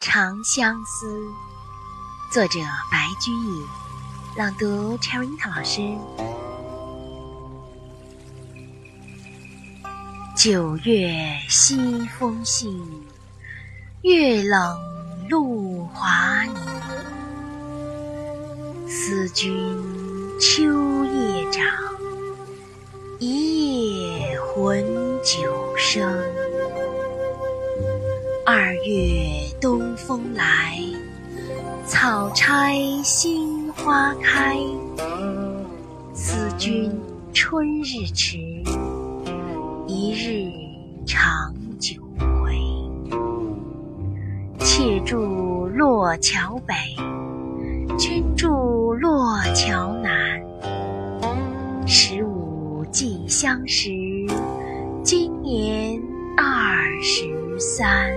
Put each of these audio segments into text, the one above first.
长相思，作者白居易，朗读 Cherry 老师。九月西风信，月冷露华凝。思君秋夜长，一夜魂酒生。二月东风来，草拆新花开。思君春日迟，一日长久回。妾住洛桥北，君住洛桥南。十五既相识，今年二十三。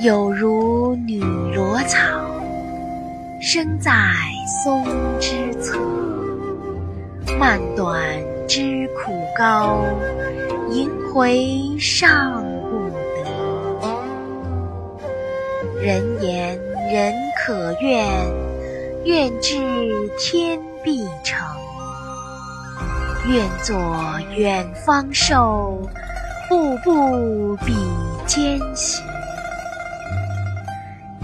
有如女萝草，生在松之侧。漫短知苦高，萦回尚不得。人言人可怨，怨至天必成。愿作远方瘦，步步比肩行。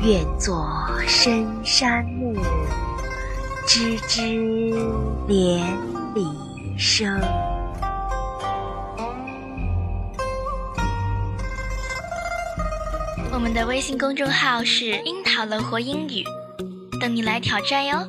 愿作深山木，枝枝连理生。我们的微信公众号是“樱桃乐活英语”，等你来挑战哟。